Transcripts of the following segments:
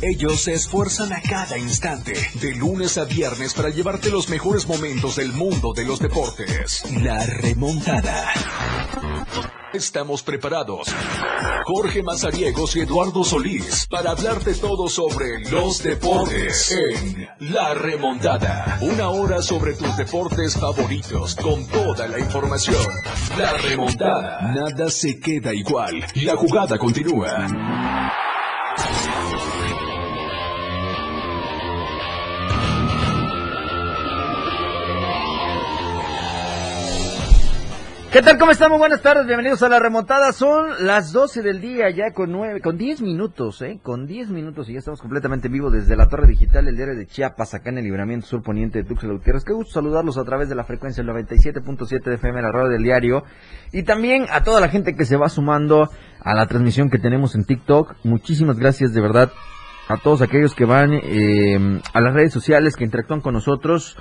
Ellos se esfuerzan a cada instante, de lunes a viernes, para llevarte los mejores momentos del mundo de los deportes. La remontada. Estamos preparados. Jorge Mazariegos y Eduardo Solís para hablarte todo sobre los deportes en La Remontada. Una hora sobre tus deportes favoritos con toda la información. La Remontada. Nada se queda igual. La jugada continúa. ¿Qué tal? ¿Cómo estamos? Buenas tardes, bienvenidos a la remontada. Son las 12 del día, ya con nueve, con 10 minutos, ¿eh? Con 10 minutos y ya estamos completamente en vivo desde la Torre Digital, el diario de Chiapas, acá en el libramiento sur poniente de Tuxtla Gutiérrez. Qué gusto saludarlos a través de la frecuencia del 97.7 de FM, la radio del diario. Y también a toda la gente que se va sumando a la transmisión que tenemos en TikTok. Muchísimas gracias, de verdad, a todos aquellos que van eh, a las redes sociales, que interactúan con nosotros.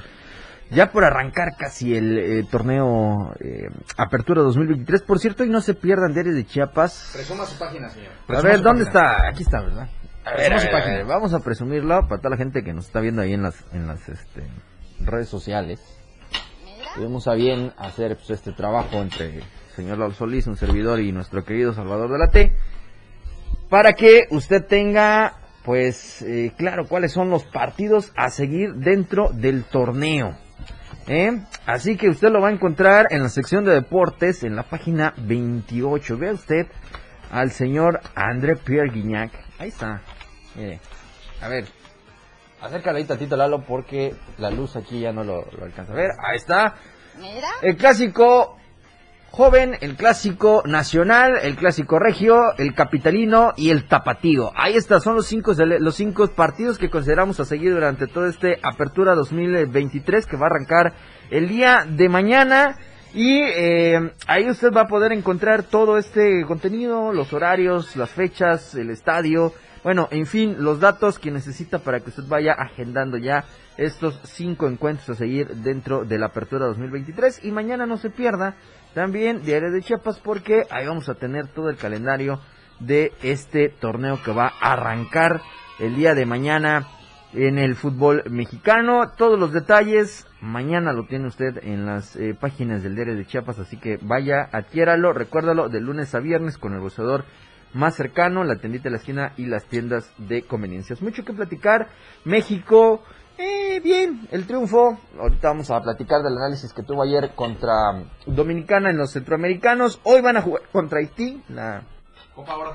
Ya por arrancar casi el eh, torneo eh, Apertura 2023. Por cierto, y no se pierdan Diario de Chiapas. Presuma su página, señor. A ver, ¿dónde página. está? Aquí está, ¿verdad? A ver, Presuma a su ver, a página. ver, vamos a presumirlo para toda la gente que nos está viendo ahí en las, en las este, redes sociales. Tuvimos a bien hacer pues, este trabajo entre el señor Lalo Solís, un servidor, y nuestro querido Salvador de la T, para que usted tenga, pues, eh, claro, cuáles son los partidos a seguir dentro del torneo. ¿Eh? Así que usted lo va a encontrar en la sección de deportes, en la página 28. Vea usted al señor André Pierre Guignac. Ahí está. Mire. A ver. Acércalo ahí tantito, Lalo, porque la luz aquí ya no lo, lo alcanza a ver. Ahí está. Mira. El clásico joven, el clásico nacional, el clásico regio, el capitalino y el tapatío. Ahí está, son los cinco, los cinco partidos que consideramos a seguir durante todo este Apertura 2023 que va a arrancar el día de mañana. Y eh, ahí usted va a poder encontrar todo este contenido, los horarios, las fechas, el estadio, bueno, en fin, los datos que necesita para que usted vaya agendando ya estos cinco encuentros a seguir dentro de la apertura 2023. Y mañana no se pierda también Diario de Chiapas porque ahí vamos a tener todo el calendario de este torneo que va a arrancar el día de mañana en el fútbol mexicano. Todos los detalles mañana lo tiene usted en las eh, páginas del Diario de Chiapas, así que vaya, adquiéralo, recuérdalo de lunes a viernes con el bolsador más cercano, la tiendita de la esquina y las tiendas de conveniencias. Mucho que platicar. México, eh, bien, el triunfo. Ahorita vamos a platicar del análisis que tuvo ayer contra Dominicana en los centroamericanos. Hoy van a jugar contra Haití, la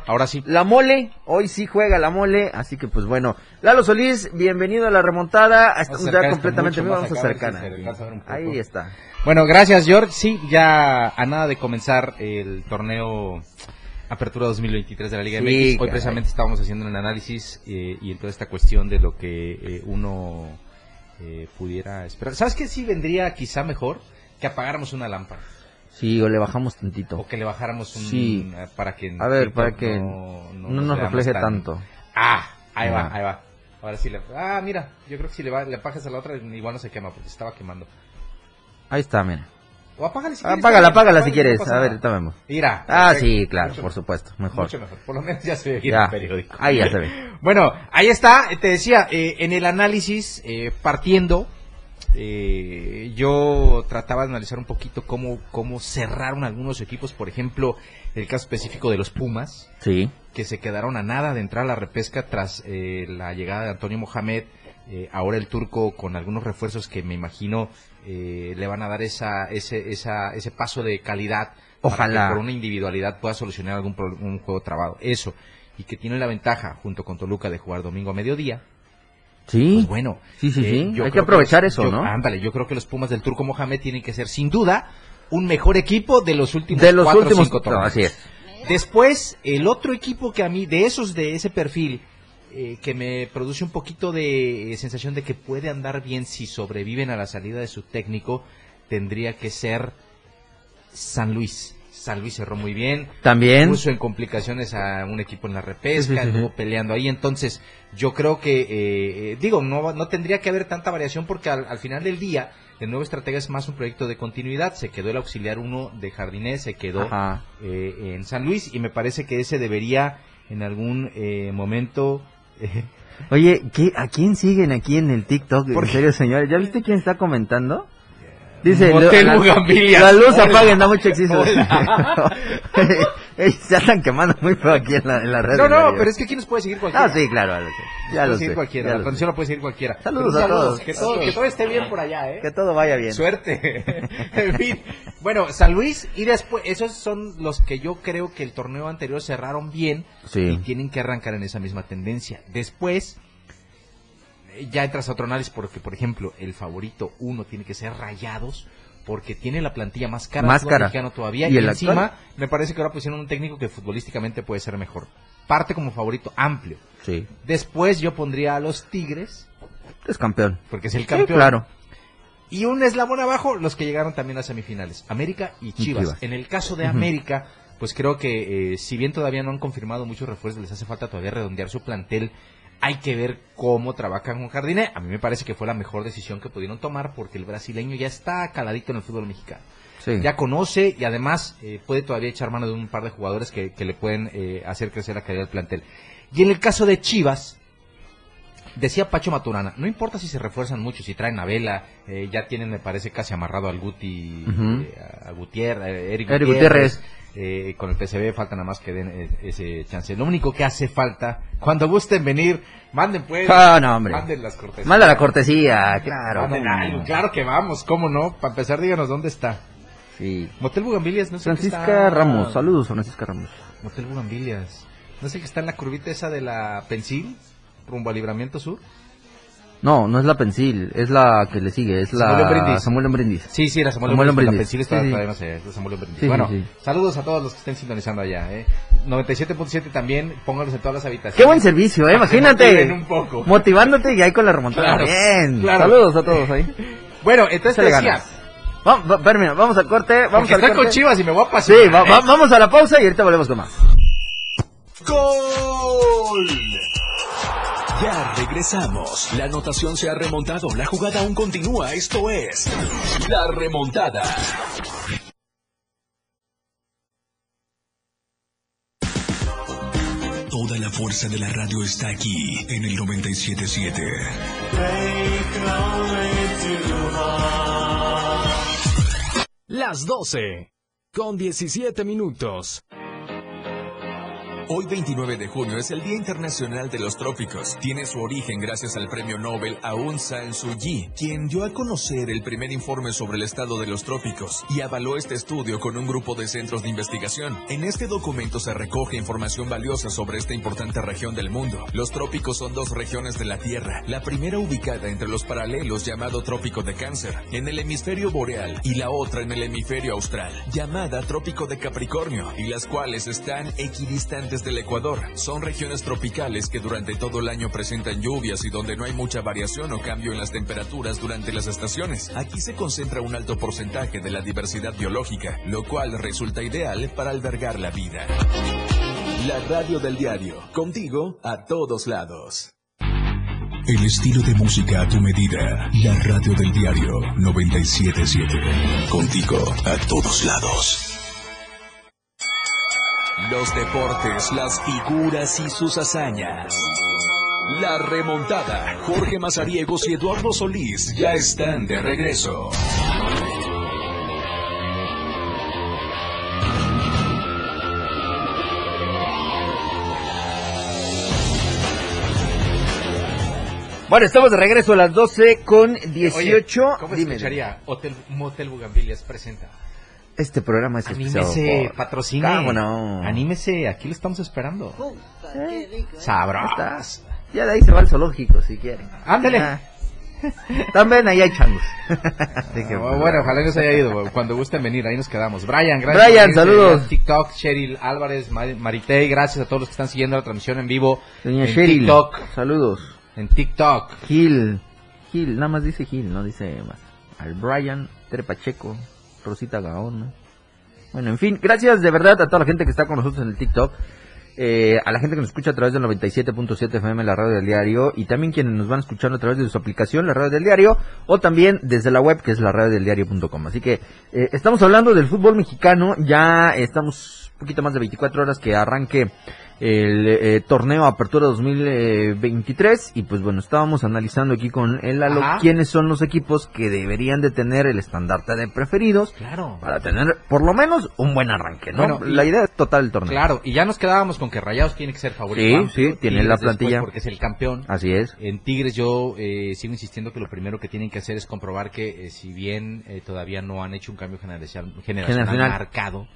Ahora sí. la mole, hoy sí juega la mole, así que pues bueno. Lalo Solís, bienvenido a la remontada. Estamos ya completamente mucho vamos a acercar. a poco. Ahí está. Bueno, gracias, George. Sí, ya a nada de comenzar el torneo Apertura 2023 de la Liga Sí, MX. Hoy caray. precisamente estábamos haciendo un análisis eh, y en toda esta cuestión de lo que eh, uno eh, pudiera esperar. ¿Sabes qué? Sí vendría quizá mejor que apagáramos una lámpara Sí, o le bajamos tantito. o que le bajáramos un... Sí. eh, Para que... A ver, para que no, no, nos refleje tan- tanto. Ah, ahí Ah. va, ahí va. Ahora sí le... Ah, mira, yo creo que si le, va, le apagas a la otra igual no se quema porque se estaba quemando. Ahí está, mira. O apágale si quieres. Apágala, apágala si quieres. A ver, vemos. Mira. Ah, sí, claro, Mucho por supuesto, mejor. Mucho mejor. Por lo menos ya se ve aquí en Ya, el periódico. ahí ya se ve. Bueno, ahí está. Te decía, eh, en el análisis, eh, partiendo, eh, yo trataba de analizar un poquito cómo, cómo cerraron algunos equipos. Por ejemplo, el caso específico de los Pumas Sí. que se quedaron a nada de entrar a la repesca tras eh, la llegada de Antonio Mohamed. eh, ahora el turco con algunos refuerzos que me imagino eh, le van a dar esa, ese, esa, ese paso de calidad. para Ojalá. que por una individualidad pueda solucionar algún un juego trabado. Eso. Y que tiene la ventaja, junto con Toluca, de jugar domingo a mediodía. Sí. Pues bueno. Sí, sí, sí. yo Hay que aprovechar los- eso, yo- ¿no? Ándale, yo creo que los Pumas del turco Mohamed tienen que ser, sin duda, un mejor equipo de los últimos de los cuatro o últimos. cinco No, torneos. así es. Después, el otro equipo que a mí, de esos de ese perfil, eh, que me produce un poquito de eh, sensación de que puede andar bien si sobreviven a la salida de su técnico, tendría que ser San Luis. San Luis cerró muy bien. También. Puso en complicaciones a un equipo en la repesca, estuvo peleando ahí. Entonces, yo creo que, eh, eh, digo, no, no tendría que haber tanta variación porque al, al final del día, el nuevo estratega es más un proyecto de continuidad. Se quedó el auxiliar uno de Jardinés, se quedó eh, en San Luis y me parece que ese debería en algún eh, momento Oye, ¿qué, ¿a quién siguen aquí en el TikTok? En serio, señores. ¿Ya viste quién está comentando? Dice, Motel la, luz Hola. apaguen, da mucho exceso. Se están quemando muy feo aquí en la, en la red. No, no, pero es que aquí nos puede seguir cualquiera. Ah, sí, claro, ya lo sé. Ya puede lo seguir sé. cualquiera, ya la lo transmisión la puede seguir cualquiera. Saludos Pero a todos. Que todo, que todo esté bien por allá, ¿eh? Que todo vaya bien. Suerte. en fin. Bueno, San Luis y después, esos son los que yo creo que el torneo anterior cerraron bien y Sí. tienen que arrancar en esa misma tendencia. Después, ya entras a otro análisis porque, por ejemplo, el favorito uno tiene que ser Rayados porque tiene la plantilla más cara Más cara. mexicano todavía ¿Y y, el encima actual? me parece que ahora pusieron un técnico que futbolísticamente puede ser mejor. Parte como favorito amplio. Sí. Después yo pondría a los Tigres Es campeón. porque es el Sí, campeón. claro. Y un eslabón abajo, los que llegaron también a semifinales, América y Chivas. Chivas. En el caso de. América, pues creo que eh, si bien todavía no han confirmado muchos refuerzos, les hace falta todavía redondear su plantel. Hay que ver cómo trabajan con Jardine. A mí me parece que fue la mejor decisión que pudieron tomar porque el brasileño ya está caladito en el fútbol mexicano. Sí. Ya conoce y además eh, puede todavía echar mano de un par de jugadores que, que le pueden eh, hacer crecer la calidad del plantel. Y en el caso de Chivas, decía Pacho Maturana, no importa si se refuerzan mucho, si traen a Vela, eh, ya tienen, me parece, casi amarrado al Guti, Ujú. eh, a Gutiérrez, eh, Eric, Eric Gutiérrez. Eh, con el PCB falta nada más que den eh, ese chance. Lo único que hace falta, cuando gusten venir, manden pues, Ah, no, hombre. manden las cortesías. Manda la cortesía, claro. Algo, claro que vamos, cómo no. Para empezar, díganos dónde está. Sí. Motel Bugambilias, no sé qué Francisca está- Ramos, saludos, Francisca Ramos. Motel Bugambilias. No sé que está en la curvita esa de la Pensil, rumbo a Libramiento Sur. No, no es la Pensil, es la que le sigue, es la Samuel Brindis. Samuel Brindis. Sí, sí, la Samuel, Samuel Brindis, La. Pensil está Sí, sí. todavía no sé, es la Samuel Brindis. Sí, bueno, sí, sí. saludos a todos los que estén sintonizando allá, eh. 97.7 también, pónganlos en todas las habitaciones. Qué buen servicio, eh, imagínate. un poco. Motivándote y ahí con la remontada. Claro, Bien. claro. Saludos a todos ahí. Bueno, entonces te decía, ganas. Vamos, va- espérame, vamos al corte, vamos porque al corte. con Chivas y me voy a pasar. Sí, va- va- vamos a la pausa y ahorita volvemos con más. ¡Gol! Ya regresamos. La anotación se ha remontado. La jugada aún continúa. Esto es La Remontada. Toda la fuerza de la radio está aquí en el 977. Las 12 con 17 minutos. Hoy 29 de junio es el Día Internacional de los Trópicos. Tiene su origen gracias al premio Nobel Aung San Suu Kyi, quien dio a conocer el primer informe sobre el estado de los trópicos y avaló este estudio con un grupo de centros de investigación. En este documento se recoge información valiosa sobre esta importante región del mundo. Los trópicos son dos regiones de la Tierra, la primera ubicada entre los paralelos llamado Trópico de Cáncer, en el hemisferio boreal, y la otra en el hemisferio austral, llamada Trópico de Capricornio, y las cuales están equidistantes del Ecuador. Son regiones tropicales que durante todo el año presentan lluvias y donde no hay mucha variación o cambio en las temperaturas durante las estaciones. Aquí se concentra un alto porcentaje de la diversidad biológica, lo cual resulta ideal para albergar la vida. La radio del diario, contigo a todos lados. El estilo de música a tu medida. La radio del diario 977. Contigo a todos lados. Los deportes, las figuras y sus hazañas. La remontada. Jorge Mazariegos y Eduardo Solís ya están de regreso. Bueno, estamos de regreso a las 12 con 18. Oye, ¿Cómo Dime, escucharía Hotel, Motel Bugambilias presenta? Este programa es especial Anímese, por- patrocine. ¿Cómo no? Anímese, aquí lo estamos esperando. Sabroso. está. Ya de ahí se va al zoológico si quieren. Ándale. Ah. También ahí hay changos. Que, Ah, bueno, ojalá no se haya ido. Cuando gusten venir, ahí nos quedamos. Brian, gracias. Brian, saludos. TikTok, Cheryl Álvarez, Mar- Maritey, gracias a todos los que están siguiendo la transmisión en vivo. Señor en Cheryl, TikTok. saludos. En TikTok. Gil, Gil, nada más dice Gil, no dice más. Al Brian, Tere Pacheco, Rosita Gaón. ¿no? Bueno, en fin, gracias de verdad a toda la gente que está con nosotros en el TikTok. eh, a la gente que nos escucha a través del 97.7 FM, la radio del diario, y también quienes nos van escuchando a través de su aplicación, la radio del diario, o también desde la web, que es la radio del diario.com. Así que eh, estamos hablando del fútbol mexicano, ya estamos poquito más de 24 horas que arranque el eh, torneo Apertura 2023 y pues bueno, estábamos analizando aquí con el Lalo Ajá. quiénes son los equipos que deberían de tener el estandarte de preferidos Claro. para tener por lo menos un buen arranque, ¿no? Bueno, la idea es total del torneo. Claro, y ya nos quedábamos con que Rayados tiene que ser favorito. Sí, sí, tiene la plantilla. Porque es el campeón. Así es. En Tigres yo eh, sigo insistiendo que lo primero que tienen que hacer es comprobar que eh, si bien eh, todavía no han hecho un cambio generacional Generacional. marcado,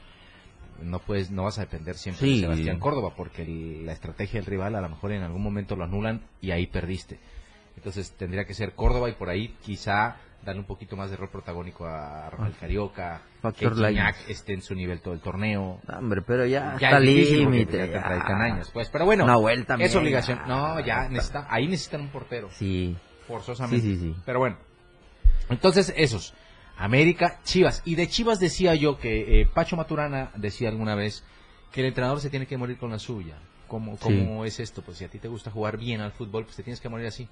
no puedes, no vas a depender siempre Sí. de Sebastián Córdoba, porque el- la estrategia del rival a lo mejor en algún momento lo anulan y ahí perdiste. Entonces tendría que ser Córdoba y por ahí quizá darle un poquito más de rol protagónico a Rafael Carioca, que Factor Gignac Lainez. esté en su nivel todo el torneo. No, hombre, pero ya, Ya está límite. pues, pero bueno, Una vuelta es obligación. No, ya necesita, ahí necesitan un portero, Sí. forzosamente. Sí, sí, sí. Pero bueno, entonces esos, América, Chivas. Y de Chivas decía yo que eh, Pacho Maturana decía alguna vez que el entrenador se tiene que morir con la suya. ¿Cómo, cómo es esto? Pues si a ti te gusta jugar bien al fútbol, pues te tienes que morir así.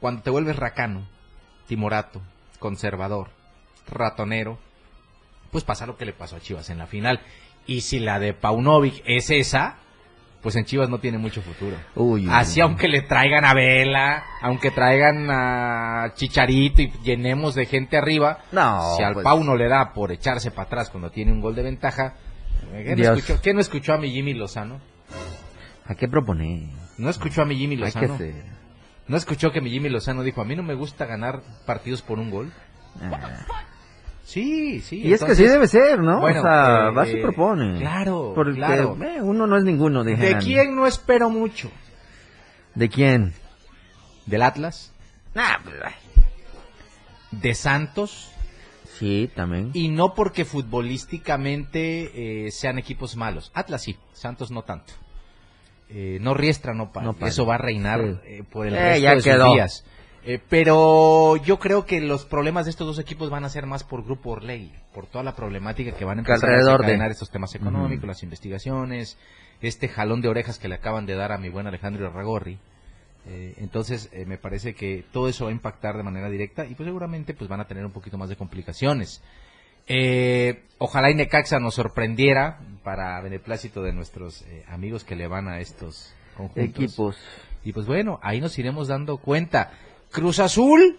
Cuando te vuelves racano, timorato, conservador, ratonero, pues pasa lo que le pasó a Chivas en la final. Y si la de Paunovic es esa, pues en Chivas no tiene mucho futuro. Uy, Así uy. aunque le traigan a Vela, aunque traigan a Chicharito y llenemos de gente arriba, No, si al pues- Pau no le da por echarse para atrás cuando tiene un gol de ventaja, ¿qué no, Dios. escuchó, qué no escuchó a mi Jimmy Lozano? ¿A qué proponer? No escuchó a mi Jimmy Lozano. No escuchó que mi Jimmy Lozano dijo, a mí no me gusta ganar partidos por un gol. Ah. Sí, sí. Y es que sí debe ser, ¿no? Bueno, o sea, eh, vas y propone. claro, Porque claro. eh, uno no es ninguno. ¿De dijeran. quién no espero mucho? ¿De quién? ¿Del Atlas? Nah, pues. ¿De Santos? sí, también. Y no porque futbolísticamente eh, sean equipos malos. Atlas sí, Santos no tanto. Eh, no riestra, no para. No. Eso va a reinar Sí. eh, por el Eh, resto ya de quedó. sus días. Eh, pero yo creo que los problemas de estos dos equipos van a ser más por Grupo Orlegui, por toda la problemática que van a empezar alrededor a de- estos temas económicos, las investigaciones, este jalón de orejas que le acaban de dar a mi buen Alejandro Ragorri. Eh, entonces, eh, me parece que todo eso va a impactar de manera directa y pues seguramente pues van a tener un poquito más de complicaciones. Eh, ojalá y Necaxa nos sorprendiera para beneplácito de nuestros amigos que le van a estos conjuntos. Equipos. Y pues bueno, ahí nos iremos dando cuenta. Cruz Azul.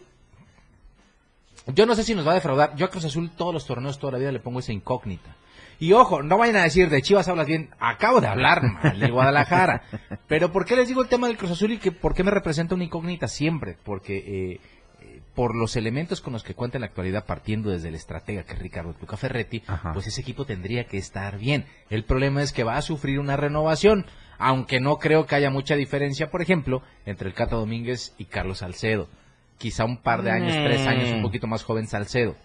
Yo no sé si nos va a defraudar. Yo a Cruz Azul todos los torneos toda la vida le pongo esa incógnita. Y ojo, no vayan a decir de Chivas hablas bien. Acabo de hablar mal de Guadalajara. Pero ¿por qué les digo el tema del Cruz Azul y que por qué me representa una incógnita siempre? Porque eh, eh, por los elementos con los que cuenta en la actualidad, partiendo desde el estratega que es Ricardo Tuca Ferretti, Ajá. pues ese equipo tendría que estar bien. El problema es que va a sufrir una renovación, aunque no creo que haya mucha diferencia, por ejemplo, entre el Cata Domínguez y Carlos Salcedo. Quizá un par de años, Mm. tres años, un poquito más joven Salcedo.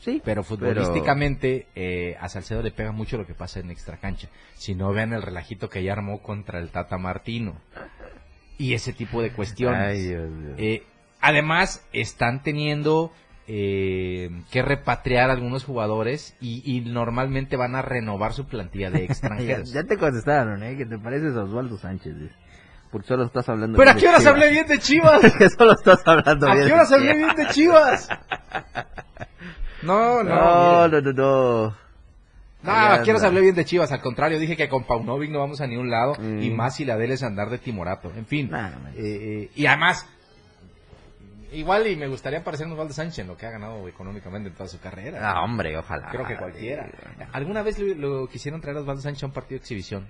Sí, Pero futbolísticamente eh, a Salcedo le pega mucho lo que pasa en extra cancha. Si no vean el relajito que ya armó contra el Tata Martino. Y ese tipo de cuestiones. Ay, Dios. Eh, además, están teniendo eh, que repatriar algunos jugadores y, y normalmente van a renovar su plantilla de ya, extranjeros. ya te contestaron, ¿eh? Que te pareces a Osvaldo Sánchez. dice. Porque solo estás hablando Pero ¿a bien qué de horas hablé bien de Chivas? que solo estás hablando ¿A bien qué de horas hablé bien de Chivas? No, no. No, no, no, no. No, anda. hablé bien de Chivas. Al contrario, dije que con Paunovic no vamos a ningún lado. Mm. Y más si la de él es andar de timorato. En fin. Nah, eh, eh, y además, igual y me gustaría parecer a Osvaldo Sánchez en lo que ha ganado económicamente en toda su carrera. Ah, hombre, ojalá. Creo que cualquiera. ¿Alguna vez lo, lo quisieron traer a Osvaldo Sánchez a un partido de exhibición?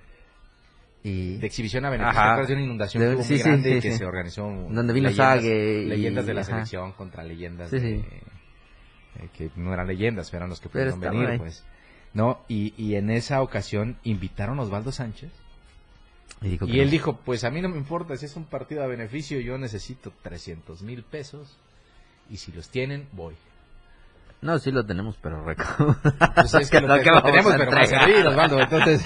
Y... De exhibición a beneficio. Ajá. ¿Te acuerdas de una inundación De- sí, muy sí, grande sí, que se organizó? Donde vino leyendas, Sague y- Leyendas de la ajá. selección contra leyendas de- eh, que no eran leyendas, eran los que Pero pudieron venir, ahí. pues. No, y, y en esa ocasión invitaron a Osvaldo Sánchez. Y, dijo que Y él no. dijo, pues a mí no me importa, si es un partido a beneficio, yo necesito 300 mil pesos. Y si los tienen, voy. No, sí lo tenemos, pero. Pues es que lo, ¿Qué que- lo vamos tenemos, pero más Osvaldo. Entonces,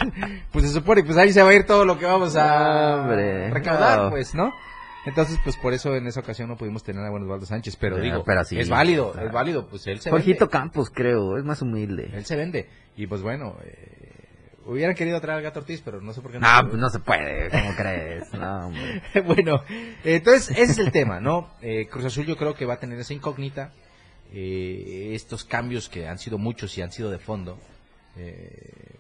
pues se supone, pues ahí se va a ir todo lo que vamos a Hombre, recaudar, no. pues, ¿no? Entonces, pues por eso en esa ocasión no pudimos tener a buen Osvaldo Sánchez. Pero digo, pero sí, es válido, claro. es válido, pues él se Jorgito vende. Campos, creo, es más humilde. Él se vende. Y pues bueno, eh, hubieran querido traer al Gato Ortiz, pero no sé por qué No, se pues no se puede, ¿cómo crees? No, bueno, entonces ese es el tema, ¿no? Eh, Cruz Azul yo creo que va a tener esa incógnita, eh, estos cambios que han sido muchos y han sido de fondo, eh,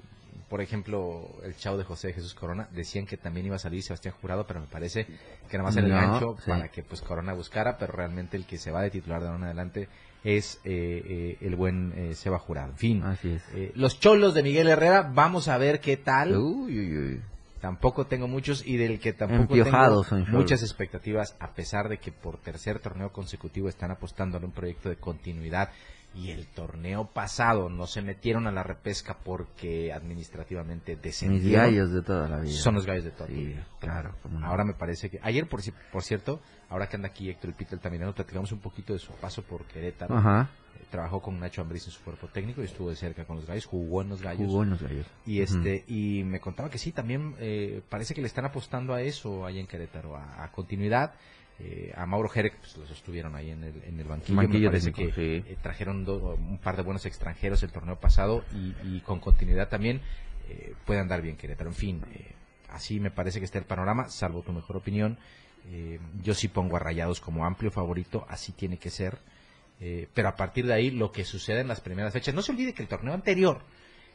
por ejemplo, el chavo de José Jesús Corona, decían que también iba a salir Sebastián Jurado, pero me parece que nada más era el No, gancho sí. para que pues Corona buscara, pero realmente el que se va de titular de ahora en adelante es eh, eh, el buen eh, Seba Jurado. En fin, Así es. eh, los cholos de Miguel Herrera, vamos a ver qué tal. Uy, uy, uy. Tampoco tengo muchos y del que tampoco Empiojados tengo muchas expectativas, a pesar de que por tercer torneo consecutivo están apostando en un proyecto de continuidad y el torneo pasado no se metieron a la repesca porque administrativamente Mis descendieron. gallos de toda la vida. Son los gallos de toda la vida. claro. no. Ahora me parece que ayer por, por cierto, ahora que anda aquí Héctor El Pito Altamirano, platicamos un poquito de su paso por Querétaro. Ajá. Eh, Trabajó con Nacho Ambriz en su cuerpo técnico y estuvo de cerca con los gallos, jugó en los gallos. Jugó en los gallos. Y este y me contaba que sí, también eh, parece que le están apostando a eso ahí en Querétaro, a, a continuidad. Eh, a Mauro Jerez pues, lo sostuvieron ahí en el, en el banquillo. Banquillo me parece técnico, que sí. eh, trajeron do- un par de buenos extranjeros el torneo pasado y, y con continuidad también eh, puede andar bien Querétaro. En fin, eh, así me parece que está el panorama, salvo tu mejor opinión. Eh, yo sí pongo a Rayados como amplio favorito, así tiene que ser. Eh, pero a partir de ahí, lo que sucede en las primeras fechas, no se olvide que el torneo anterior,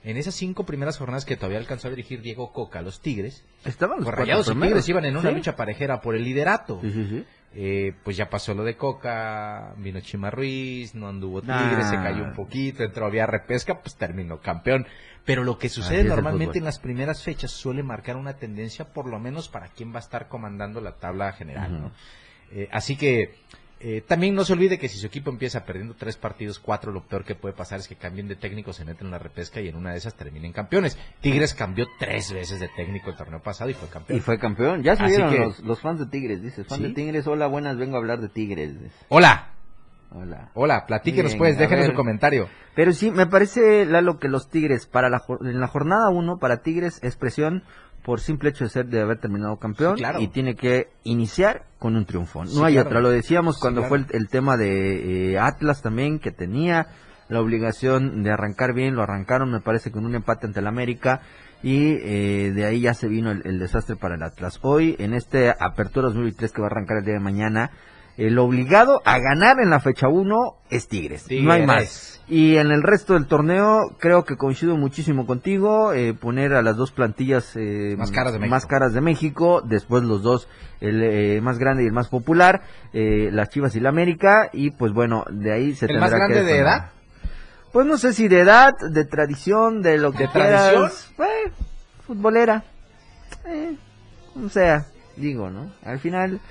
en esas cinco primeras jornadas que todavía alcanzó a dirigir Diego Coca, los Tigres, Estaban los Rayados y. Tigres iban en una Sí. lucha parejera por el liderato. Sí, sí, sí. Eh, pues ya pasó lo de Coca, vino Chima Ruiz, no anduvo Nah. Tigres, se cayó un poquito, entró vía repesca, pues terminó campeón. Pero lo que sucede normalmente en las primeras fechas suele marcar una tendencia, por lo menos para quién va a estar comandando la tabla general. ¿no? Eh, así que eh, también no se olvide que si su equipo empieza perdiendo tres partidos, cuatro, lo peor que puede pasar es que cambien de técnico, se meten en la repesca y en una de esas terminen campeones. Tigres cambió tres veces de técnico el torneo pasado y fue campeón. Y fue campeón. Ya salieron que- los, los fans de Tigres, dices. Fan ¿Sí? de Tigres, hola, buenas, vengo a hablar de Tigres. Hola, Hola. hola, platíquenos Bien, pues, déjenos su comentario. Pero sí, me parece, Lalo, que los Tigres, para la, en la jornada 1, para Tigres es presión por simple hecho de ser de haber terminado campeón Sí, claro. y tiene que iniciar con un triunfo. No Sí, hay claro. otra, lo decíamos Sí, cuando claro. fue el, el tema de eh, Atlas también, que tenía la obligación de arrancar bien, lo arrancaron me parece con un empate ante el América y eh, de ahí ya se vino el, el desastre para el Atlas. Hoy, en este Apertura 2003 que va a arrancar el día de mañana, el obligado a ganar en la fecha 1 es Tigres. No hay más. Y en el resto del torneo creo que coincido muchísimo contigo, eh, poner a las dos plantillas eh, Más caras de México. más caras de México, después los dos, el eh, más grande y el más popular, eh, las Chivas y la América, y pues bueno, de ahí se ¿El tendrá más que grande de edad? Pues no sé si de edad, de tradición, de lo que ¿De quieras. tradición? Eh, futbolera. Eh, o sea, digo, ¿no? Al final,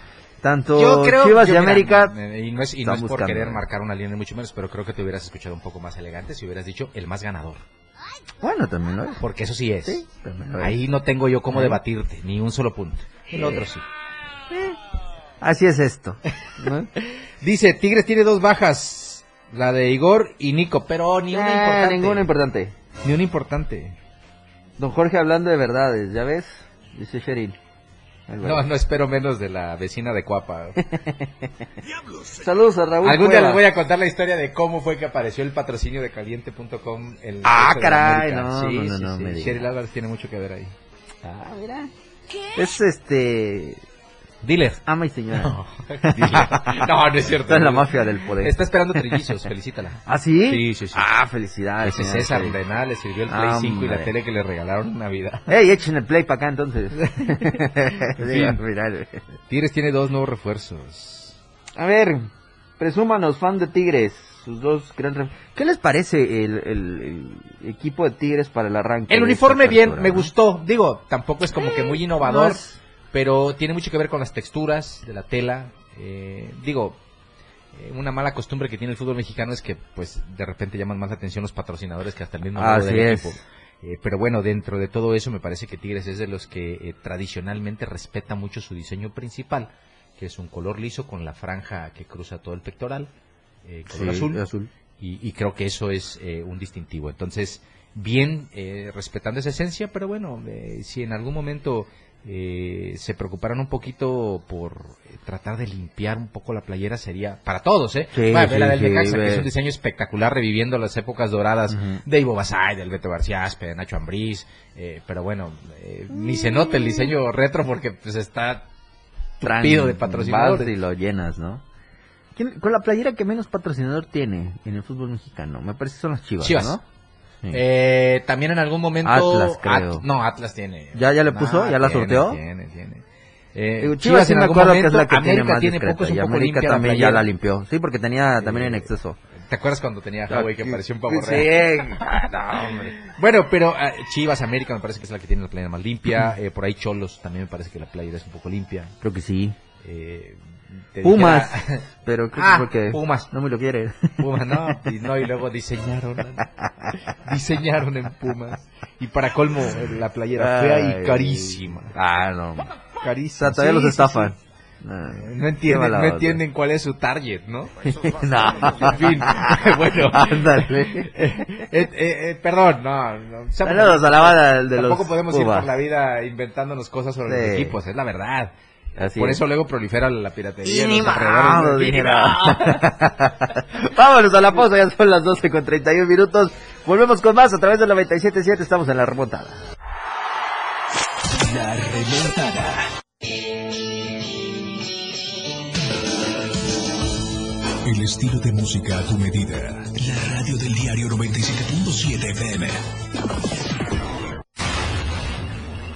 tanto Yo creo Chivas y América... eh, y no es, y no es por buscando, querer marcar una línea ni mucho menos, pero creo que te hubieras escuchado un poco más elegante si hubieras dicho el más ganador. Bueno, también lo es. Porque eso sí es. Sí, también lo es. Ahí no tengo yo cómo Ahí. debatirte, ni un solo punto. El otro sí. Así es esto. ¿no? Dice, Tigres tiene dos bajas, la de Igor y Nico, pero ni una Eh, importante. Ninguna importante. Ni una importante. Don Jorge hablando de verdades, ¿ya ves? Dice Sherin. No, no espero menos de la vecina de Cuapa. Saludos a Raúl. Algún día les voy a contar la historia de cómo fue que apareció el patrocinio de caliente.com. Ah, caray, no, sí, no, no, sí, no sí. me. Cheryl Álvarez tiene mucho que ver ahí. Ah, mira. Es este. Dealer. Ama y señora. No, no, no es cierto. Está en la mafia del poder. Está esperando trillizos, felicítala. ¿Ah, sí? Sí, sí, sí. Ah, felicidades. Ese señora César. Renal le sirvió el Play 5 y la tele que le regalaron en Navidad. Ey, echen el play para acá entonces. Mira. Tigres tiene dos nuevos refuerzos. A ver, presúmanos, fan de Tigres. Sus dos gran ref- ¿Qué les parece el, el- el equipo de Tigres para el arranque? El uniforme esta bien, me no? gustó. Digo, tampoco es como que muy innovador, no es- pero tiene mucho que ver con las texturas de la tela. Eh, digo, eh, una mala costumbre que tiene el fútbol mexicano es que, pues, de repente llaman más la atención los patrocinadores que hasta el mismo Así del equipo. Eh, pero bueno, dentro de todo eso me parece que Tigres es de los que eh, tradicionalmente respeta mucho su diseño principal, que es un color liso con la franja que cruza todo el pectoral, eh, color Sí, azul azul. y, y creo que eso es eh, un distintivo. Entonces, bien, eh, respetando esa esencia, pero bueno, eh, si en algún momento eh, se preocuparan un poquito por eh, tratar de limpiar un poco la playera, sería para todos, ¿eh? Sí, Bueno, ve la sí, del sí, Necaxa, que es un diseño espectacular, reviviendo las épocas doradas de Ivo Basay, del Beto García Aspe, de Nacho Ambriz, eh, pero bueno, eh, ni se nota el diseño retro porque pues está tupido de patrocinadores. y lo llenas, ¿no? ¿Quién- con la playera que menos patrocinador tiene en el fútbol mexicano, me parece que son las Chivas, Chivas. ¿no? Eh, también en algún momento... Atlas, creo. At- no, Atlas tiene. ¿Ya- ya le puso? ¿Ya la tiene, sorteó? Tiene, tiene. Eh, Chivas sí en me algún acuerdo que es la momento, que tiene América más tiene discreta, es un y América la también ya la limpió. Sí, porque tenía también en Eh, exceso. ¿Te acuerdas cuando tenía Huawei que parecía un pavo Sí, real? ah, no, hombre. Bueno, pero ah, Chivas, América me parece que es la que tiene la playera más limpia. Eh, por ahí Cholos también me parece que la playera es un poco limpia. Creo que sí. Eh, te Pumas, dijera- pero creo Ah, que porque Pumas. no me lo quiere. Pumas, no, y, no, y luego diseñaron, diseñaron en Pumas. Y para colmo, la playera fea y carísima. Ah, no. O Carísima. sea, todavía Sí, los estafan. sí. Ah, No entienden, no entienden cuál es su target, ¿no? no. En fin, bueno. Ándale. Eh, eh, eh, perdón, no, no. Saludos a la banda de los Tampoco podemos ir por la vida inventándonos cosas sobre los equipos, es la verdad. Así por es. eso luego prolifera la piratería. Y en ni los alrededores de-. Vámonos a la pausa, ya son las 12 con 31 minutos. Volvemos con más a través de la 97.7, estamos en la remontada. La remontada. El estilo de música a tu medida. La radio del diario 97.7 FM.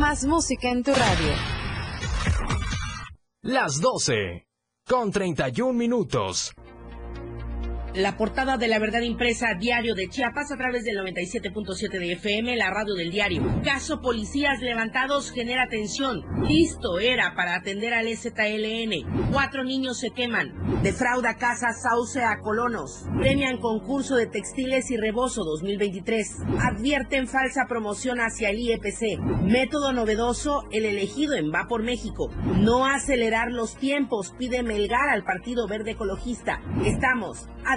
Más música en tu radio. Las 12. Con 31 minutos. La portada de la verdad impresa Diario de Chiapas a través del 97.7 de FM, la radio del diario. Caso policías levantados genera tensión. Listo era para atender al ZLN. Cuatro niños se queman. Defrauda casa Sauce a colonos. Premian concurso de textiles y rebozo 2023. Advierten falsa promoción hacia el IEPC. Método novedoso, el elegido en Va por México. No acelerar los tiempos, pide Melgar al Partido Verde Ecologista. Estamos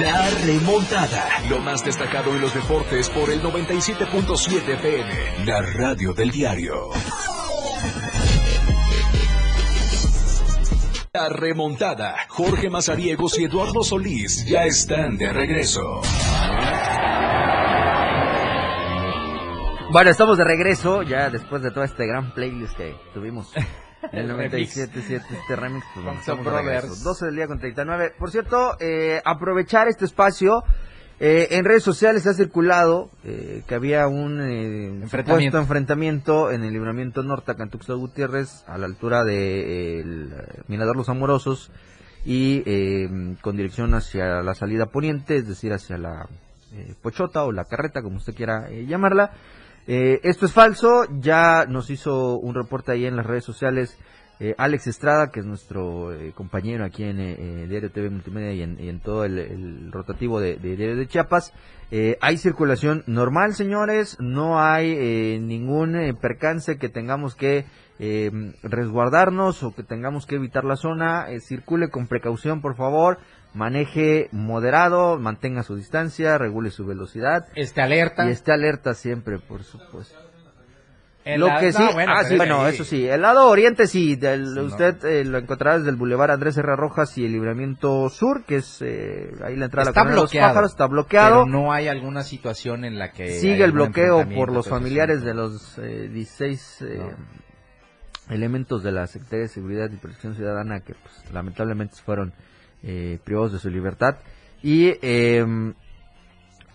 La remontada. Lo más destacado en los deportes por el 97.7 FM. La radio del diario. La remontada. Jorge Mazariegos y Eduardo Solís ya están de regreso. Bueno, estamos de regreso ya después de todo este gran playlist que tuvimos. El 97.7 este remix, pues bueno, estamos de regreso. Brothers. 12 del día con 39. Por cierto, eh, aprovechar este espacio. eh, en redes sociales ha circulado eh, que había un eh, Enfrentamiento. enfrentamiento en el libramiento norte acá en Tuxtla Gutiérrez a la altura de eh, el Mirador Los Amorosos y eh, con dirección hacia la salida poniente, es decir, hacia la eh, Pochota o la carreta, como usted quiera llamarla. Eh, esto es falso, ya nos hizo un reporte ahí en las redes sociales eh, Alex Estrada, que es nuestro eh, compañero aquí en eh, Diario TV Multimedia y en, todo el, rotativo de, de Diario de Chiapas. Eh, hay circulación normal, señores, no hay eh, ningún percance que tengamos que resguardarnos o que tengamos que evitar la zona. Circule con precaución, por favor. Maneje moderado, mantenga su distancia, regule su velocidad Este alerta. y esté alerta siempre, por supuesto. El lo lado- que sí, no, bueno, ah, sí, bueno, eso sí, el lado oriente sí, del- no. usted eh, lo encontrará desde el Boulevard Andrés Herrera Rojas y el Libramiento Sur, que es eh, ahí la entrada a la Está de los bloqueado. Pájaros, está bloqueado. Pero no hay alguna situación en la que... Sigue el bloqueo por los familiares de los eh, 16 eh, elementos de la Secretaría de Seguridad y Protección Ciudadana que pues, lamentablemente fueron eh, privados de su libertad. Y eh,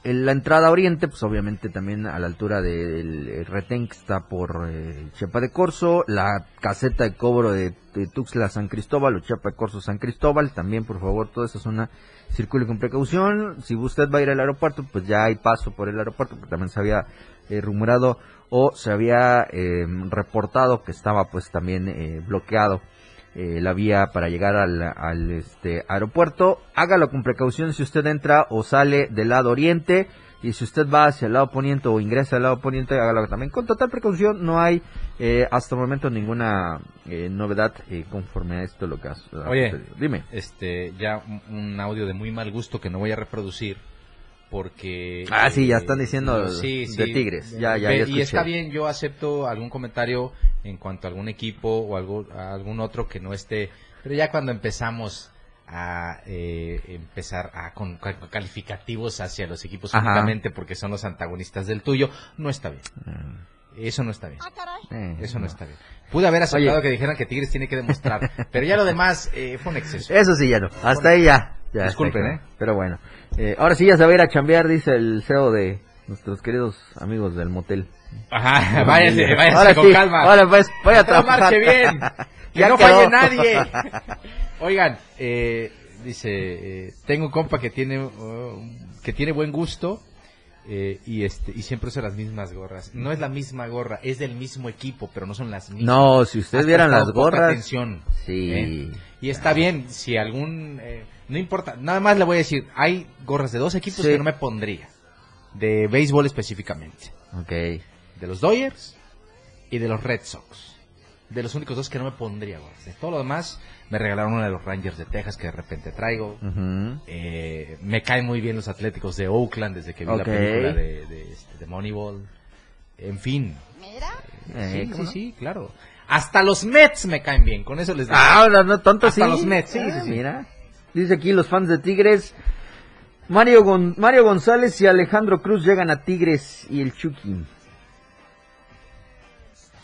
en la entrada oriente, pues obviamente también a la altura del retén que está por eh, Chiapa de Corzo, la caseta de cobro de, Tuxtla San Cristóbal o Chiapa de Corzo San Cristóbal, también por favor toda esa zona circule con precaución. Si usted va a ir al aeropuerto, pues ya hay paso por el aeropuerto, porque también se había eh, rumorado o se había eh, reportado que estaba pues también eh, bloqueado eh, la vía para llegar al, al, este aeropuerto. Hágalo con precaución si usted entra o sale del lado oriente. Y si usted va hacia el lado poniente o ingresa al lado poniente, hágalo también con total precaución. No hay eh, hasta el momento ninguna eh, novedad eh, conforme a esto lo que ha ha Oye. Dime. Este, ya un, un audio de muy mal gusto que no voy a reproducir porque... Ah, sí, ya eh, están diciendo sí, de. Tigres. Ya, ya, Ve- ya y está bien, yo acepto algún comentario en cuanto a algún equipo o algo, a algún otro que no esté... Pero ya cuando empezamos a eh, empezar a con, con calificativos hacia los equipos Ajá. únicamente porque son los antagonistas del tuyo, no está bien. Eso no está bien. Eh, Eso no está bien. Pude haber aceptado Oye. que dijeran que Tigres tiene que demostrar, pero ya lo demás eh, fue un exceso. Eso sí, ya no. Hasta ahí ya. Ya Disculpen, ¿eh? Pero bueno. Eh, ahora sí ya se va a ir a chambear, dice el CEO de nuestros queridos amigos del motel. Ajá, váyase, váyase Ahora con sí, calma. Ahora pues, voy a trabajar. marche bien. Que Ya no quedó. falle nadie. Oigan, eh, dice, eh, tengo un compa que tiene uh, que tiene buen gusto eh, y este y siempre usa las mismas gorras. No es la misma gorra, es del mismo equipo, pero no son las mismas. No, si ustedes vieran las gorras. atención, Sí. ¿eh? Y está bien, si algún... no importa, nada más le voy a decir, hay gorras de dos equipos Sí. que no me pondría. De béisbol específicamente. Ok. De los Dodgers y de los Red Sox. De los únicos dos que no me pondría gorras. De todo lo demás, me regalaron una de los Rangers de Texas que de repente traigo. Eh, me caen muy bien los Atléticos de Oakland desde que vi la película de, de, este, de Moneyball. En fin. Eh, sí, ¿cómo sí, no? sí, claro. Hasta los Mets me caen bien, con eso les digo. Ah, ahora no tanto Hasta sí. los Mets, sí, Ah, sí, sí. Mira. Dice aquí los fans de Tigres. Mario, Gon- Mario González y Alejandro Cruz llegan a Tigres y el Chucky.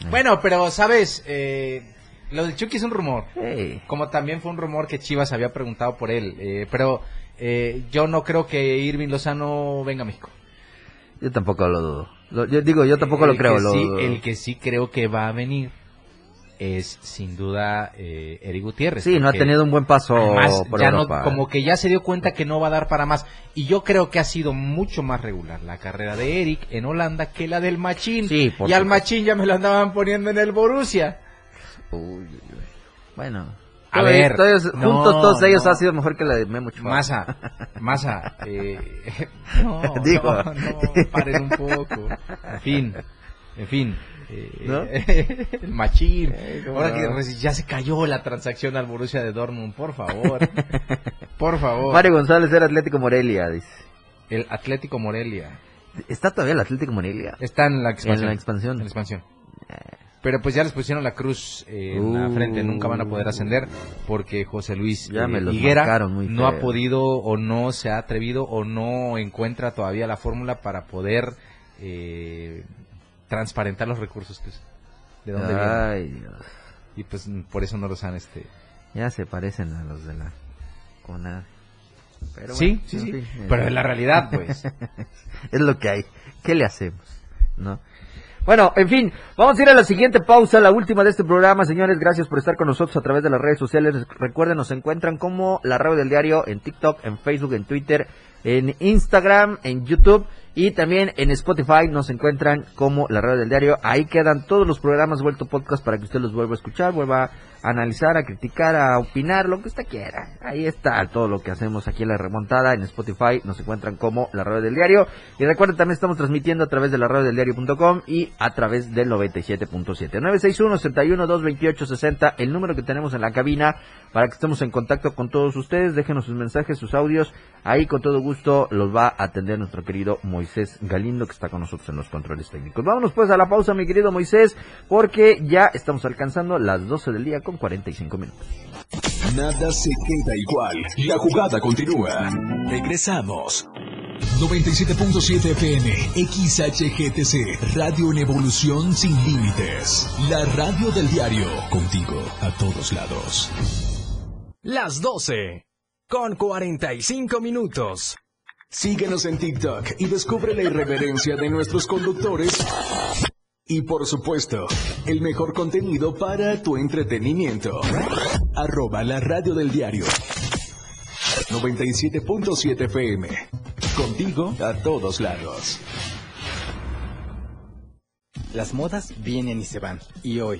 Bueno, pero sabes, eh, lo del Chucky es un rumor. Hey. Como también fue un rumor que Chivas había preguntado por él. eh, pero eh, yo no creo que Irving Lozano venga a México. Yo tampoco lo dudo. Lo- yo digo, yo tampoco lo creo. que lo- sí- el que sí creo que va a venir es sin duda eh, Eric Gutiérrez. Sí, no ha tenido un buen paso además por ya no- como que ya se dio cuenta que no va a dar para más. Y yo creo que ha sido mucho más regular la carrera de Eric en Holanda que la del Machín. Sí, por y al. Machín ya me lo andaban poniendo en el Borussia. Uy. Bueno. A ver, todos- no, juntos todos ellos no. ha sido mejor que la de Memo Ochoa. Masa, Masa, eh, no, Digo. no, no, paren un poco. En fin, en fin. Eh, ¿No? el machín. Eh, ¿cómo Ahora no? que ya se cayó la transacción al Borussia de Dortmund, por favor. Por favor. Mario González era Atlético Morelia, dice. El Atlético Morelia. ¿Está todavía el Atlético Morelia? Está en la expansión. En la expansión. En la expansión. Pero pues ya les pusieron la cruz eh, en la Uh. frente, nunca van a poder ascender porque José Luis Ya eh, me Higuera no ha podido o no se ha atrevido o no encuentra todavía la fórmula para poder eh, transparentar los recursos que de dónde vienen. Ay, Dios. Y pues mm, por eso no los han este. Ya se parecen a los de la CONAD. Pero sí, bueno, sí, sí. fin, eh, Pero en la realidad, pues. es lo que hay. ¿Qué le hacemos? ¿No? Bueno, en fin, vamos a ir a la siguiente pausa, la última de este programa, señores. Gracias por estar con nosotros a través de las redes sociales. Recuerden, nos encuentran como La Radio del Diario en TikTok, en Facebook, en Twitter, en Instagram, en YouTube y también en Spotify nos encuentran como La Radio del Diario. Ahí quedan todos los programas vuelto podcast para que usted los vuelva a escuchar, vuelva a analizar, a criticar, a opinar, lo que usted quiera. Ahí está todo lo que hacemos aquí en la remontada en Spotify. Nos encuentran como La Radio del Diario. Y recuerden, también estamos transmitiendo a través de la radio del diario.com y a través del 97.7. 961-61-228-60, el número que tenemos en la cabina para que estemos en contacto con todos ustedes. Déjenos sus mensajes, sus audios. Ahí con todo gusto los va a atender nuestro querido Moisés Galindo, que está con nosotros en los controles técnicos. Vámonos pues a la pausa, mi querido Moisés, porque ya estamos alcanzando las 12 del día con 45 minutos. Nada se queda igual. La jugada continúa. Regresamos. 97.7 FM, XHGTC, Radio en Evolución Sin Límites. La radio del diario, contigo a todos lados. Las 12 con 45 minutos. Síguenos en TikTok y descubre la irreverencia de nuestros conductores. Y por supuesto, el mejor contenido para tu entretenimiento. Arroba la radio del diario. 97.7 FM. Contigo a todos lados. Las modas vienen y se van. Y hoy,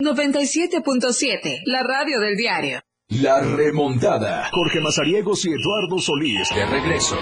97.7, la radio del diario. La remontada. Jorge Mazariegos y Eduardo Solís de regreso.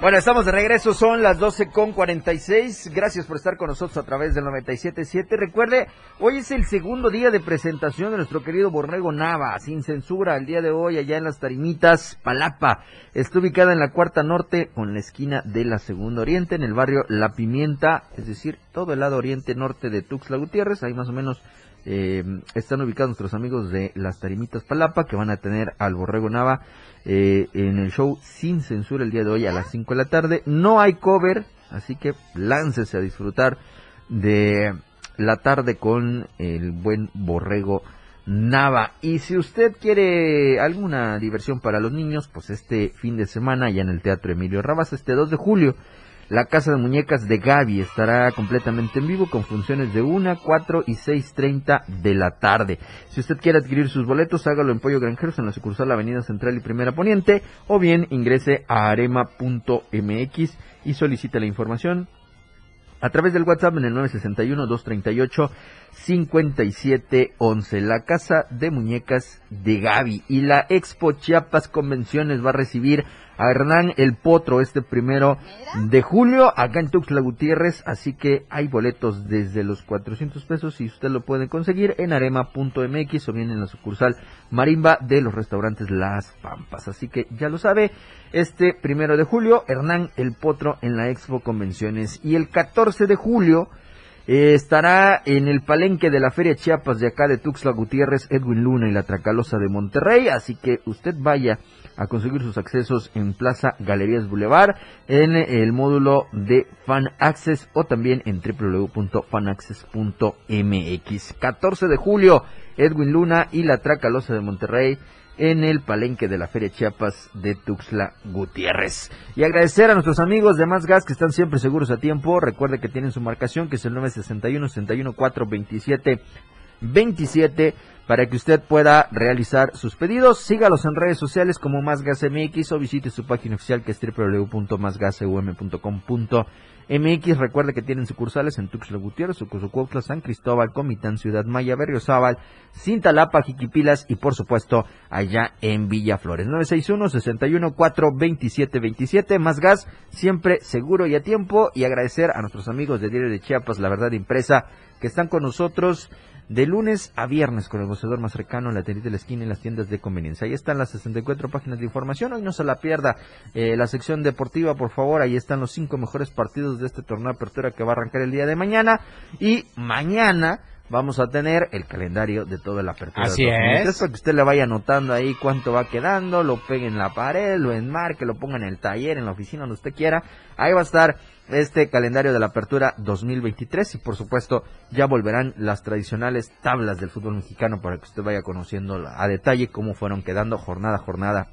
Bueno, estamos de regreso, son las 12 con 46. Gracias por estar con nosotros a través del 97.7. Recuerde, hoy es el segundo día de presentación de nuestro querido Borrego Nava, sin censura, el día de hoy allá en las Tarimitas, Palapa. Está ubicada en la cuarta norte, con la esquina de la segunda oriente, en el barrio La Pimienta, es decir, todo el lado oriente norte de Tuxtla Gutiérrez, ahí más o menos eh, están ubicados nuestros amigos de las Tarimitas Palapa, que van a tener al Borrego Nava eh, en el show sin censura el día de hoy a las 5 de la tarde. No hay cover, así que láncese a disfrutar de la tarde con el buen Borrego Nava. Y si usted quiere alguna diversión para los niños, pues este fin de semana ya en el Teatro Emilio Rabas, este 2 de julio, la Casa de Muñecas de Gaby estará completamente en vivo con funciones de 1, 4 y 6.30 de la tarde. Si usted quiere adquirir sus boletos, hágalo en Pollo Granjeros en la sucursal Avenida Central y Primera Poniente o bien ingrese a arema.mx y solicite la información a través del WhatsApp en el 961-238-5711. La Casa de Muñecas de Gaby y la Expo Chiapas Convenciones va a recibir a Hernán El Potro este primero de julio acá en Tuxtla Gutiérrez, así que hay boletos desde los 400 pesos y usted lo puede conseguir en arema.mx o bien en la sucursal Marimba de los restaurantes Las Pampas, así que ya lo sabe, este primero de julio Hernán El Potro en la Expo Convenciones. Y el 14 de julio eh, estará en el palenque de la Feria Chiapas de acá de Tuxtla Gutiérrez, Edwin Luna y la Tracalosa de Monterrey, así que usted vaya a conseguir sus accesos en Plaza Galerías Boulevard, en el módulo de Fan Access o también en www.fanaccess.mx. 14 de julio, Edwin Luna y la Tracalosa de Monterrey en el palenque de la Feria Chiapas de Tuxtla Gutiérrez. Y agradecer a nuestros amigos de Más Gas que están siempre seguros a tiempo. Recuerde que tienen su marcación que es el 961 61 427 27 para que usted pueda realizar sus pedidos. Sígalos en redes sociales como Más Gas MX o visite su página oficial que es www.másgasum.com.mx. Recuerde que tienen sucursales en Tuxtla Gutiérrez, Sucuzucuautla, San Cristóbal, Comitán, Ciudad Maya, Berriozábal, Cintalapa, Jiquipilas y por supuesto allá en Villaflores. 961 61 427 27 Más Gas, siempre seguro y a tiempo. Y agradecer a nuestros amigos de Diario de Chiapas, La Verdad Impresa, que están con nosotros de lunes a viernes con el boceador más cercano en la tienda de la esquina y las tiendas de conveniencia. Ahí están las 64 páginas de información. Hoy no se la pierda eh, la sección deportiva, por favor. Ahí están los cinco mejores partidos de este torneo de apertura que va a arrancar el día de mañana. Y mañana vamos a tener el calendario de toda la apertura. Así es. Para que usted le vaya anotando ahí cuánto va quedando, lo pegue en la pared, lo enmarque, lo ponga en el taller, en la oficina, donde usted quiera. Ahí va a estar este calendario de la apertura 2023 y por supuesto ya volverán las tradicionales tablas del fútbol mexicano para que usted vaya conociendo a detalle cómo fueron quedando jornada a jornada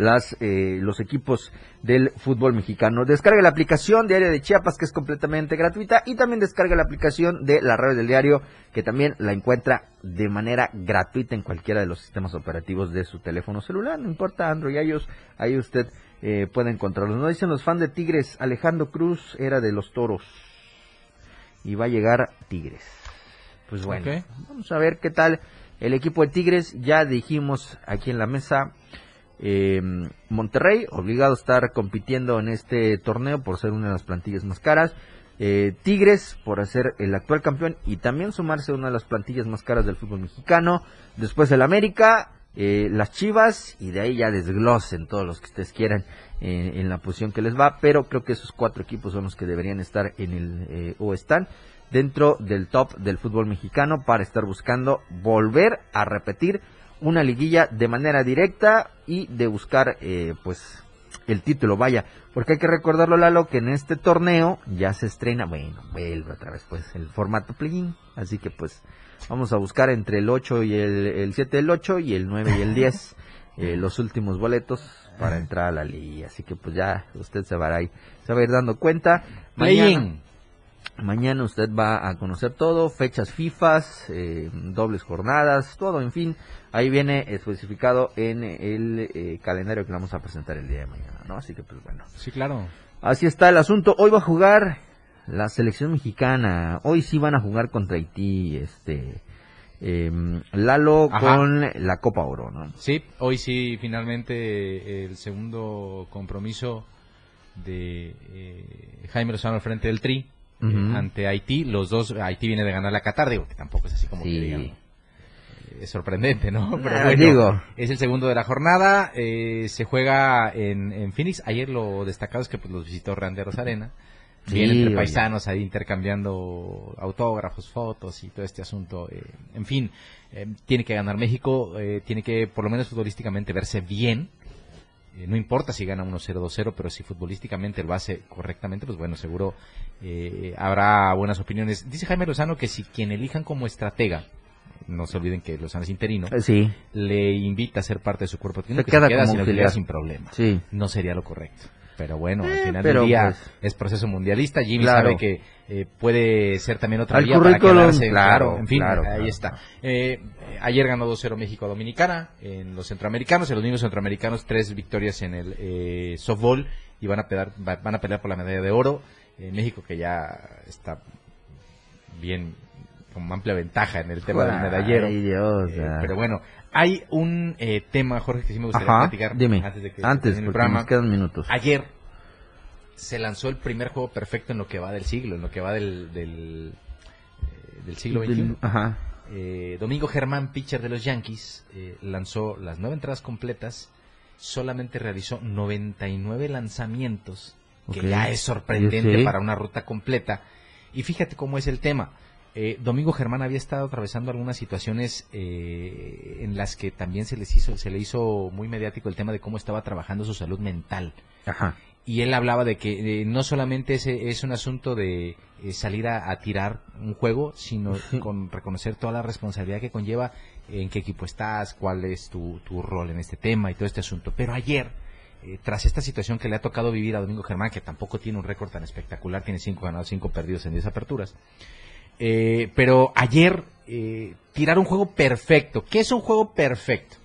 las eh, los equipos del fútbol mexicano. Descarga la aplicación Diario de Chiapas que es completamente gratuita y también descarga la aplicación de la radio del diario que también la encuentra de manera gratuita en cualquiera de los sistemas operativos de su teléfono celular, no importa Android, iOS, ahí usted eh, puede encontrarlos. No dicen los fans de Tigres, Alejandro Cruz era de los Toros y va a llegar Tigres. Pues bueno, vamos a ver qué tal el equipo de Tigres. Ya dijimos aquí en la mesa, eh, Monterrey, obligado a estar compitiendo en este torneo por ser una de las plantillas más caras. Eh, Tigres por ser el actual campeón y también sumarse a una de las plantillas más caras del fútbol mexicano. Después el América, eh, las Chivas y de ahí ya desglosen todos los que ustedes quieran eh, en la posición que les va. Pero creo que esos cuatro equipos son los que deberían estar en el eh, o están dentro del top del fútbol mexicano para estar buscando volver a repetir una liguilla de manera directa y de buscar eh, pues el título, vaya, porque hay que recordarlo Lalo que en este torneo ya se estrena, bueno, vuelve otra vez pues el formato play-in, así que pues vamos a buscar entre el 8 y el, el 7 del 8 y el 9 y el 10 eh, los últimos boletos para entrar a la liga, así que pues ya usted se va a ir, se va a ir dando cuenta. Mañana. Mañana usted va a conocer todo, fechas FIFAs, eh, dobles jornadas, todo, en fin, ahí viene especificado en el eh, calendario que vamos a presentar el día de mañana, ¿no? Así que pues bueno. Sí, claro. Así está el asunto. Hoy va a jugar la selección mexicana. Hoy sí van a jugar contra Haití, este em, Lalo Ajá. con la Copa Oro, ¿no? Sí, hoy sí finalmente eh, el segundo compromiso de eh, Jaime Lozano al frente del Tri eh, ante Haití. Los dos, Haití viene de ganar la Qatar, digo que tampoco es así como Sí. que digan. eh, Es sorprendente, ¿no? Pero Ah, bueno, digo. es el segundo de la jornada. eh, se juega en, en Phoenix. Ayer lo destacado es que pues, los visitó Randeros Arena. Sí, Bien entre oye. paisanos ahí intercambiando autógrafos, fotos y todo este asunto. eh, en fin, eh, tiene que ganar México, eh, tiene que por lo menos futbolísticamente verse bien. Eh, no importa si gana 1-0, 2-0, pero si futbolísticamente lo hace correctamente, pues bueno, seguro eh, habrá buenas opiniones. Dice Jaime Lozano que si quien elijan como estratega, no se olviden que Lozano es interino, Eh, Sí, le invita a ser parte de su cuerpo técnico, que queda se queda, como si no auxiliar. queda sin problema sí. no sería lo correcto. Pero bueno, al Eh, final del día pues- es proceso mundialista. Jimmy Claro. sabe que eh, puede ser también otra Al vía para quedarse. claro, en fin, claro, ahí claro. está. Eh, ayer ganó 2-0 México a Dominicana en los centroamericanos. En los niños centroamericanos, tres victorias en el eh, softball y van a, pelear, va- van a pelear por la medalla de oro. Eh, México que ya está bien, con amplia ventaja en el tema del medallero. Ay, Dios, Eh, pero bueno, hay un eh, tema, Jorge, que sí me gustaría Ajá, platicar dime, antes de que antes, el porque nos quedan minutos. Ayer se lanzó el primer juego perfecto en lo que va del siglo, en lo que va del, del, eh, del siglo XXI. Del- Ajá. Eh, Domingo Germán, pitcher de los Yankees, lanzó las nueve entradas completas, solamente realizó 99 lanzamientos, que ya es sorprendente para una ruta completa. Y fíjate cómo es el tema. Eh, Domingo Germán había estado atravesando algunas situaciones eh, en las que también se les hizo, se le hizo muy mediático el tema de cómo estaba trabajando su salud mental Ajá. y él hablaba de que eh, no solamente es, es un asunto de eh, salir a, a tirar un juego, sino con reconocer toda la responsabilidad que conlleva en qué equipo estás, cuál es tu, tu rol en este tema y todo este asunto. Pero ayer, eh, tras esta situación que le ha tocado vivir a Domingo Germán, que tampoco tiene un récord tan espectacular, tiene cinco ganados, cinco perdidos en 10 aperturas, eh, pero ayer eh, tirar un juego perfecto. ¿Qué es un juego perfecto?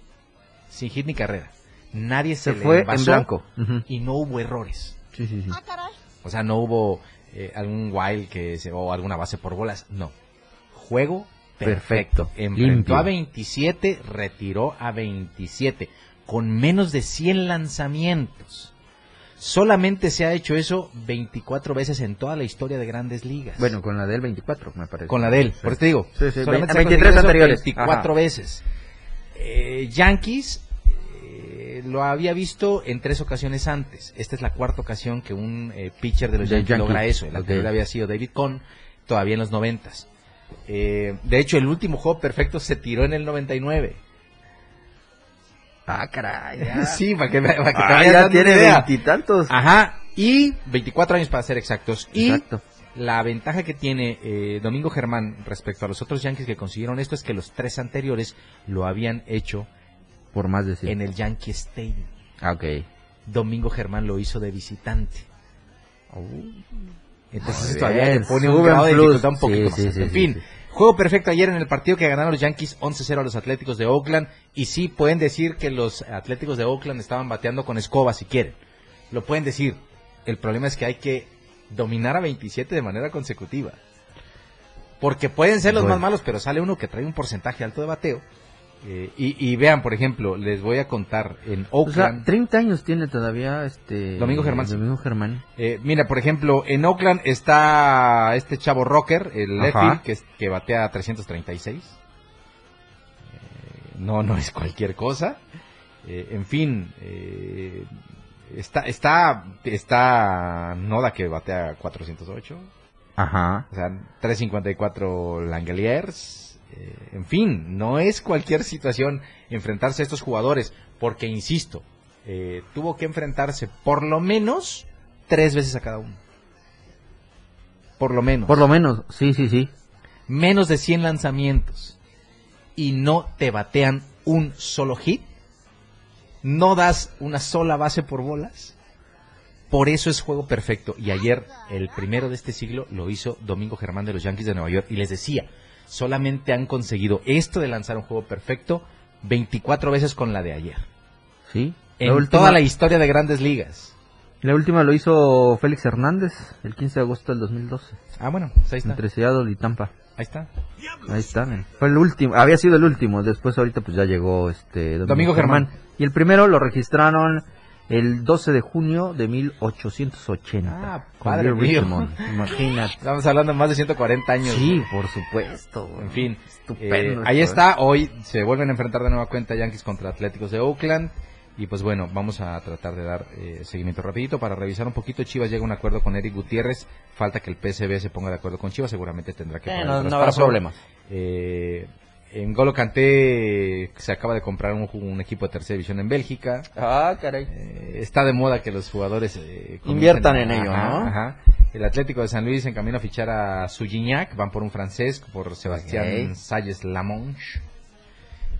Sin hit ni carrera. Nadie se, Se le fue en blanco. Y no hubo errores. Sí, sí, sí. O sea, no hubo eh, algún wild que se, o alguna base por bolas. No. Juego perfecto. Perfecto. Enfrentó Limpio. a 27, retiró a 27. Con menos de 100 lanzamientos. Solamente se ha hecho eso 24 veces en toda la historia de grandes ligas. Bueno, con la del 24, me parece. Con la de él, Sí. por eso te digo. Sí, sí, solamente ve- se ha 23 anteriores. 24 Ajá. veces. Eh, Yankees eh, lo había visto en tres ocasiones antes. Esta es la cuarta ocasión que un eh, pitcher de los Yankees, Yankees. logra eso. El anterior había sido David Cohn, todavía en los noventas. Eh, de hecho, el último juego perfecto se tiró en el 99. Ah, caray. ya. sí, para que, para que Ah, ya tiene veintitantos. Ajá, y 24 años para ser exactos. Y Exacto. la ventaja que tiene eh, Domingo Germán respecto a los otros Yankees que consiguieron esto es que los tres anteriores lo habían hecho Por más de 100. en el Yankee Stadium. Ah, ok. Domingo Germán lo hizo de visitante. Entonces Muy todavía bien, le pone un grado de dificultad un poquito Sí, más. sí, sí, en fin, sí. Juego perfecto ayer en el partido que ganaron los Yankees 11-0 a los Atléticos de Oakland. Y sí, pueden decir que los Atléticos de Oakland estaban bateando con escoba si quieren. Lo pueden decir. El problema es que hay que dominar a 27 de manera consecutiva. Porque pueden ser los Bueno. más malos, pero sale uno que trae un porcentaje alto de bateo. Eh, y, y vean, por ejemplo, les voy a contar en O sea, Oakland. 30 años tiene todavía este... Domingo Germán. Domingo Germán. Eh, mira, por ejemplo, en Oakland está este chavo Rocker, el left Ajá. field, que, es- que batea 336. Eh, no, no es cualquier cosa. Eh, en fin, eh, está, está, está Noda que batea 408. Ajá. O sea, 354 Langeliers. Eh, en fin, no es cualquier situación enfrentarse a estos jugadores, porque insisto, eh, tuvo que enfrentarse por lo menos tres veces a cada uno. Por lo menos. Por lo menos, sí, sí, sí. Menos de 100 lanzamientos. Y no te batean un solo hit. No das una sola base por bolas. Por eso es juego perfecto. Y ayer, el primero de este siglo, lo hizo Domingo Germán de los Yankees de Nueva York. Y les decía, solamente han conseguido esto de lanzar un juego perfecto 24 veces con la de ayer. Sí. En La última- toda la historia de grandes ligas. La última lo hizo Félix Hernández el 15 de agosto del 2012. Ah, bueno, pues ahí está. Entre Seattle y Tampa. Ahí está. Ahí está. Fue el último, había sido el último, después ahorita pues ya llegó este Domingo, Domingo Germán. Y el primero lo registraron el 12 de junio de 1880. Ah, con padre Bill mío. Richmond, imagínate. Estamos hablando de más de 140 años. Sí, por supuesto. En fin, Estupendo eh, ahí ¿eh? está. Hoy se vuelven a enfrentar de nueva cuenta Yankees contra Atléticos de Oakland. Y pues bueno, vamos a tratar de dar eh, seguimiento rapidito para revisar un poquito. Chivas llega a un acuerdo con Eric Gutiérrez. Falta que el PSV se ponga de acuerdo con Chivas. Seguramente tendrá que Eh, no- no habrá problema. Eh, en Golo Kanté se acaba de comprar un, un equipo de tercera división en Bélgica. Ah, caray. Eh, está de moda que los jugadores eh, Inviertan en ello, ajá, ¿no? ajá. El Atlético de San Luis en camino a fichar a Sugignac, van por un francés, por Sebastián Ok. Salles Lamonche.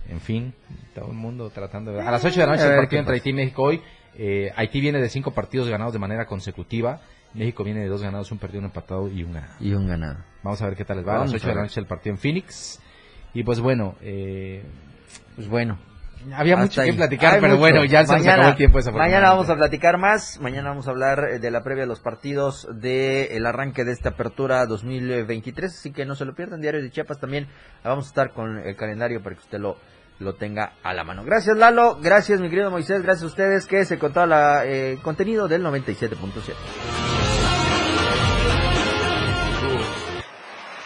En fin, todo el mundo tratando de... A las 8 de la noche el partido entre. Haití y México hoy. Eh, Haití viene de cinco partidos ganados de manera consecutiva. México viene de dos ganados, un perdido, un empatado y un ganado. Y un ganado. Vamos a ver qué tal les va. A las 8 a de la noche el partido en Phoenix. Y pues bueno, eh, Pues bueno. había mucho que platicar, Hay pero mucho. bueno, ya se nos acabó el tiempo Mañana vamos a platicar más. Mañana vamos a hablar eh, de la previa de los partidos del arranque de esta apertura 2023. Así que no se lo pierdan. Diario de Chiapas también. Vamos a estar con el calendario para que usted lo, lo tenga a la mano. Gracias Lalo. Gracias mi querido Moisés. Gracias a ustedes que se contó la eh, contenido del 97.7.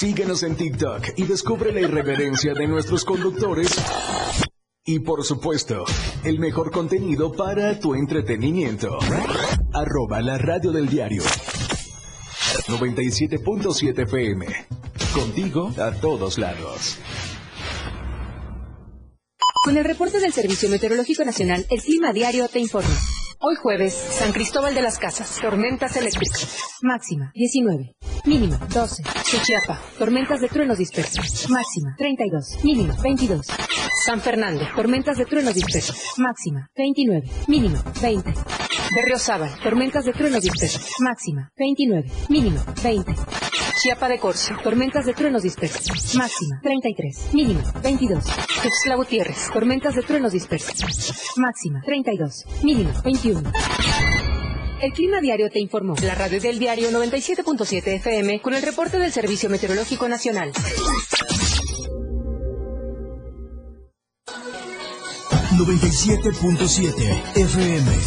Síguenos en TikTok y descubre la irreverencia de nuestros conductores. Y por supuesto, el mejor contenido para tu entretenimiento. Arroba la radio del diario. 97.7 FM. Contigo a todos lados. Con el reporte del Servicio Meteorológico Nacional, el Clima Diario te informa. Hoy jueves, San Cristóbal de las Casas, tormentas eléctricas. Máxima, 19. Mínima, 12. Suchiapa, tormentas de truenos dispersos. Máxima, 32. Mínima, 22. San Fernando, tormentas de truenos dispersos. Máxima, 29. Mínima, 20. Berriozábal, tormentas de truenos dispersos. Máxima, 29. Mínima, 20. Chiapa de Corzo, tormentas de truenos dispersos. Máxima, 33. Mínima, 22. Tuxtla Gutiérrez, tormentas de truenos dispersos. Máxima, 32. Mínima, 21. El Clima Diario te informó. La radio del diario 97.7 FM con el reporte del Servicio Meteorológico Nacional. 97.7 FM.